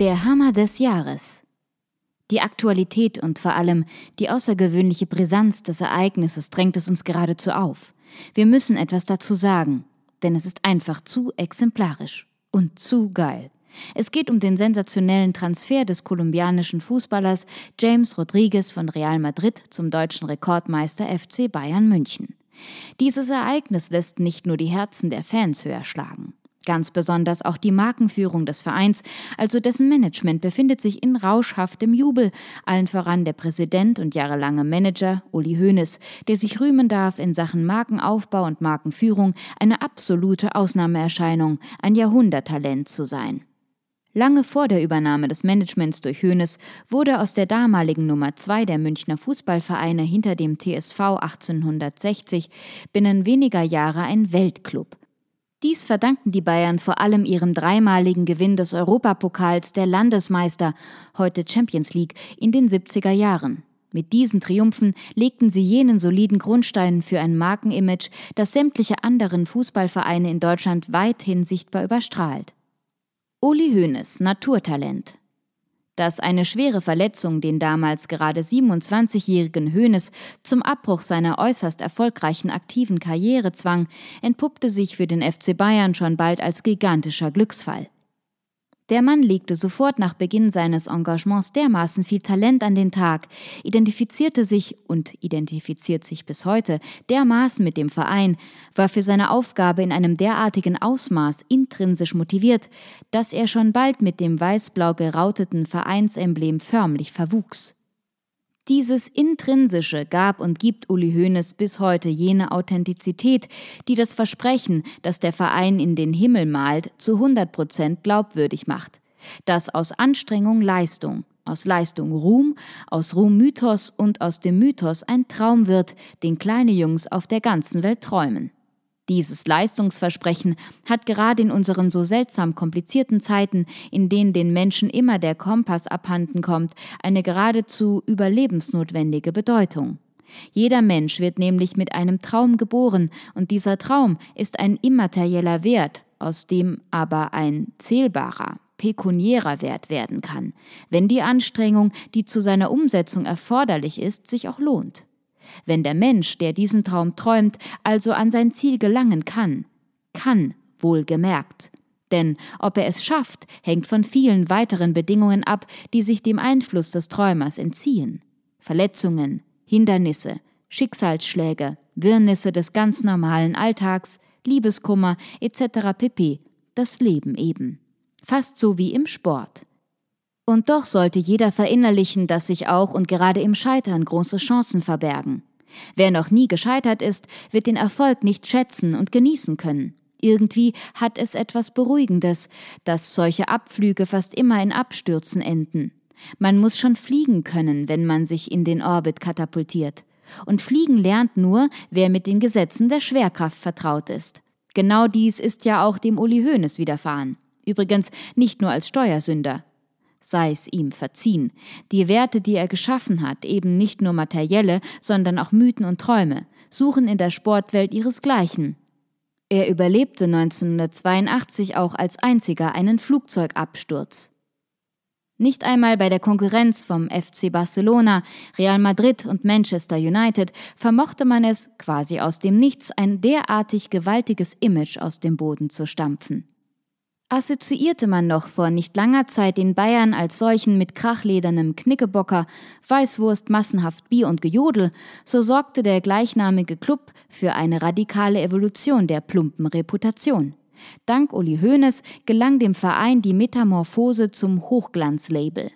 Der Hammer des Jahres. Die Aktualität und vor allem die außergewöhnliche Brisanz des Ereignisses drängt es uns geradezu auf. Wir müssen etwas dazu sagen, denn es ist einfach zu exemplarisch und zu geil. Es geht um den sensationellen Transfer des kolumbianischen Fußballers James Rodriguez von Real Madrid zum deutschen Rekordmeister FC Bayern München. Dieses Ereignis lässt nicht nur die Herzen der Fans höher schlagen. Ganz besonders auch die Markenführung des Vereins, also dessen Management, befindet sich in rauschhaftem Jubel, allen voran der Präsident und jahrelange Manager Uli Hoeneß, der sich rühmen darf, in Sachen Markenaufbau und Markenführung eine absolute Ausnahmeerscheinung, ein Jahrhunderttalent zu sein. Lange vor der Übernahme des Managements durch Hoeneß wurde aus der damaligen Nummer 2 der Münchner Fußballvereine hinter dem TSV 1860 binnen weniger Jahre ein Weltclub. Dies verdanken die Bayern vor allem ihrem dreimaligen Gewinn des Europapokals der Landesmeister, heute Champions League, in den 70er Jahren. Mit diesen Triumphen legten sie jenen soliden Grundstein für ein Markenimage, das sämtliche anderen Fußballvereine in Deutschland weithin sichtbar überstrahlt. Uli Hoeneß, Naturtalent. Dass eine schwere Verletzung den damals gerade 27-jährigen Hoeneß zum Abbruch seiner äußerst erfolgreichen aktiven Karriere zwang, entpuppte sich für den FC Bayern schon bald als gigantischer Glücksfall. Der Mann legte sofort nach Beginn seines Engagements dermaßen viel Talent an den Tag, identifizierte sich und identifiziert sich bis heute dermaßen mit dem Verein, war für seine Aufgabe in einem derartigen Ausmaß intrinsisch motiviert, dass er schon bald mit dem weiß-blau gerauteten Vereinsemblem förmlich verwuchs. Dieses Intrinsische gab und gibt Uli Hoeneß bis heute jene Authentizität, die das Versprechen, das der Verein in den Himmel malt, zu 100 Prozent glaubwürdig macht. Das aus Anstrengung Leistung, aus Leistung Ruhm, aus Ruhm Mythos und aus dem Mythos ein Traum wird, den kleine Jungs auf der ganzen Welt träumen. Dieses Leistungsversprechen hat gerade in unseren so seltsam komplizierten Zeiten, in denen den Menschen immer der Kompass abhanden kommt, eine geradezu überlebensnotwendige Bedeutung. Jeder Mensch wird nämlich mit einem Traum geboren, und dieser Traum ist ein immaterieller Wert, aus dem aber ein zählbarer, pekuniärer Wert werden kann, wenn die Anstrengung, die zu seiner Umsetzung erforderlich ist, sich auch lohnt. Wenn der Mensch, der diesen Traum träumt, also an sein Ziel gelangen kann, kann, wohlgemerkt. Denn ob er es schafft, hängt von vielen weiteren Bedingungen ab, die sich dem Einfluss des Träumers entziehen. Verletzungen, Hindernisse, Schicksalsschläge, Wirrnisse des ganz normalen Alltags, Liebeskummer etc. pp. Das Leben eben. Fast so wie im Sport. Und doch sollte jeder verinnerlichen, dass sich auch und gerade im Scheitern große Chancen verbergen. Wer noch nie gescheitert ist, wird den Erfolg nicht schätzen und genießen können. Irgendwie hat es etwas Beruhigendes, dass solche Abflüge fast immer in Abstürzen enden. Man muss schon fliegen können, wenn man sich in den Orbit katapultiert. Und fliegen lernt nur, wer mit den Gesetzen der Schwerkraft vertraut ist. Genau dies ist ja auch dem Uli Hoeneß widerfahren. Übrigens nicht nur als Steuersünder sei es ihm verziehen. Die Werte, die er geschaffen hat, eben nicht nur materielle, sondern auch Mythen und Träume, suchen in der Sportwelt ihresgleichen. Er überlebte 1982 auch als einziger einen Flugzeugabsturz. Nicht einmal bei der Konkurrenz vom FC Barcelona, Real Madrid und Manchester United vermochte man es, quasi aus dem Nichts ein derartig gewaltiges Image aus dem Boden zu stampfen. Assoziierte man noch vor nicht langer Zeit den Bayern als solchen mit krachledernem Knickebocker, Weißwurst, massenhaft Bier und Gejodel, so sorgte der gleichnamige Club für eine radikale Evolution der plumpen Reputation. Dank Uli Hoeneß gelang dem Verein die Metamorphose zum Hochglanzlabel.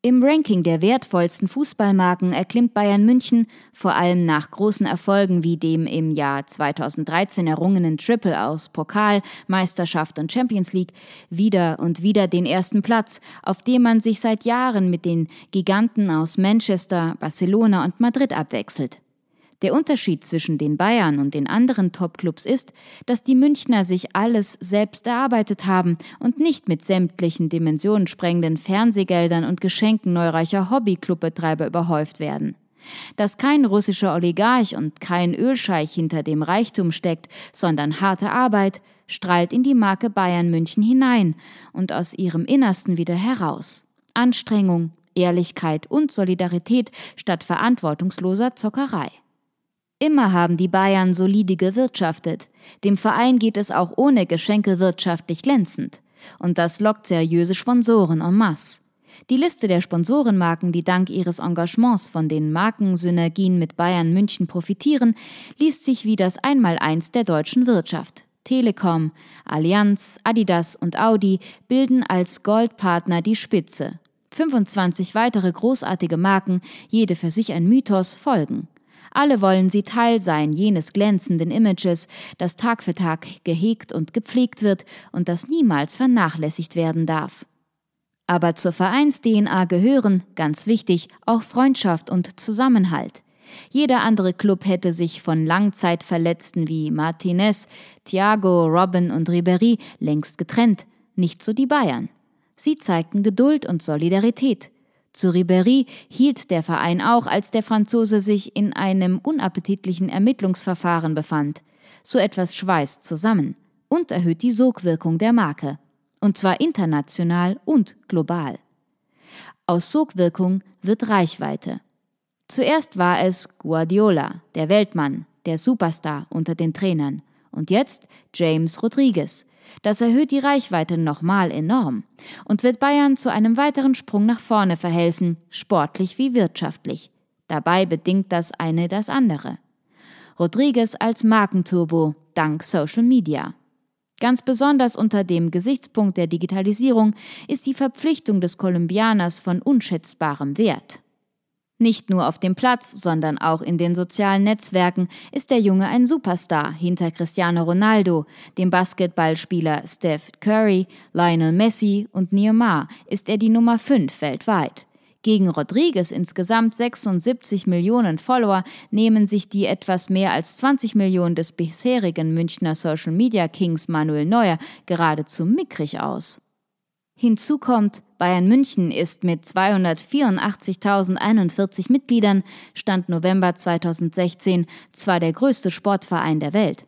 Im Ranking der wertvollsten Fußballmarken erklimmt Bayern München, vor allem nach großen Erfolgen wie dem im Jahr 2013 errungenen Triple aus Pokal, Meisterschaft und Champions League, wieder und wieder den ersten Platz, auf dem man sich seit Jahren mit den Giganten aus Manchester, Barcelona und Madrid abwechselt. Der Unterschied zwischen den Bayern und den anderen Topclubs ist, dass die Münchner sich alles selbst erarbeitet haben und nicht mit sämtlichen dimensionensprengenden Fernsehgeldern und Geschenken neureicher Hobbyclubbetreiber überhäuft werden. Dass kein russischer Oligarch und kein Ölscheich hinter dem Reichtum steckt, sondern harte Arbeit, strahlt in die Marke Bayern München hinein und aus ihrem Innersten wieder heraus. Anstrengung, Ehrlichkeit und Solidarität statt verantwortungsloser Zockerei. Immer haben die Bayern solide gewirtschaftet. Dem Verein geht es auch ohne Geschenke wirtschaftlich glänzend. Und das lockt seriöse Sponsoren en masse. Die Liste der Sponsorenmarken, die dank ihres Engagements von den Markensynergien mit Bayern München profitieren, liest sich wie das Einmaleins der deutschen Wirtschaft. Telekom, Allianz, Adidas und Audi bilden als Goldpartner die Spitze. 25 weitere großartige Marken, jede für sich ein Mythos, folgen. Alle wollen sie Teil sein jenes glänzenden Images, das Tag für Tag gehegt und gepflegt wird und das niemals vernachlässigt werden darf. Aber zur Vereins-DNA gehören, ganz wichtig, auch Freundschaft und Zusammenhalt. Jeder andere Club hätte sich von Langzeitverletzten wie Martinez, Thiago, Robin und Ribery längst getrennt, nicht so die Bayern. Sie zeigten Geduld und Solidarität. Zu Ribéry hielt der Verein auch, als der Franzose sich in einem unappetitlichen Ermittlungsverfahren befand. So etwas schweißt zusammen und erhöht die Sogwirkung der Marke. Und zwar international und global. Aus Sogwirkung wird Reichweite. Zuerst war es Guardiola, der Weltmann, der Superstar unter den Trainern. Und jetzt James Rodriguez, das erhöht die Reichweite nochmal enorm und wird Bayern zu einem weiteren Sprung nach vorne verhelfen, sportlich wie wirtschaftlich. Dabei bedingt das eine das andere. Rodriguez als Markenturbo dank Social Media. Ganz besonders unter dem Gesichtspunkt der Digitalisierung ist die Verpflichtung des Kolumbianers von unschätzbarem Wert. Nicht nur auf dem Platz, sondern auch in den sozialen Netzwerken ist der Junge ein Superstar hinter Cristiano Ronaldo, dem Basketballspieler Steph Curry, Lionel Messi und Neymar ist er die Nummer 5 weltweit. Gegen Rodriguez insgesamt 76 Millionen Follower nehmen sich die etwas mehr als 20 Millionen des bisherigen Münchner Social Media Kings Manuel Neuer geradezu mickrig aus. Hinzu kommt, Bayern München ist mit 284.041 Mitgliedern, Stand November 2016, zwar der größte Sportverein der Welt.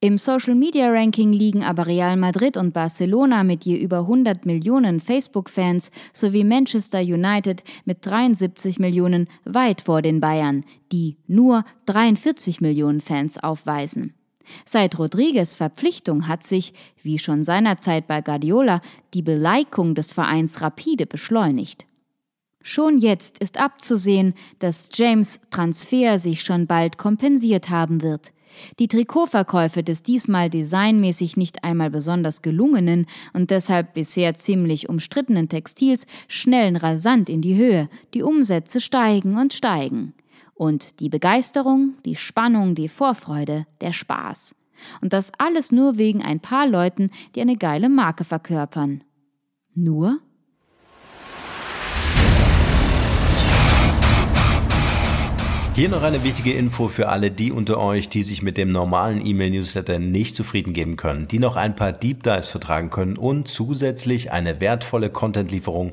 Im Social Media Ranking liegen aber Real Madrid und Barcelona mit je über 100 Millionen Facebook-Fans sowie Manchester United mit 73 Millionen weit vor den Bayern, die nur 43 Millionen Fans aufweisen. Seit Rodriguez Verpflichtung hat sich, wie schon seinerzeit bei Guardiola, die Beleikung des Vereins rapide beschleunigt. Schon jetzt ist abzusehen, dass James Transfer sich schon bald kompensiert haben wird. Die Trikotverkäufe des diesmal designmäßig nicht einmal besonders gelungenen und deshalb bisher ziemlich umstrittenen Textils schnellen rasant in die Höhe, die Umsätze steigen und steigen. Und die Begeisterung, die Spannung, die Vorfreude, der Spaß. Und das alles nur wegen ein paar Leuten, die eine geile Marke verkörpern. Nur? Hier noch eine wichtige Info für alle die unter euch, die sich mit dem normalen E-Mail-Newsletter nicht zufrieden geben können, die noch ein paar Deep Dives vertragen können und zusätzlich eine wertvolle Content-Lieferung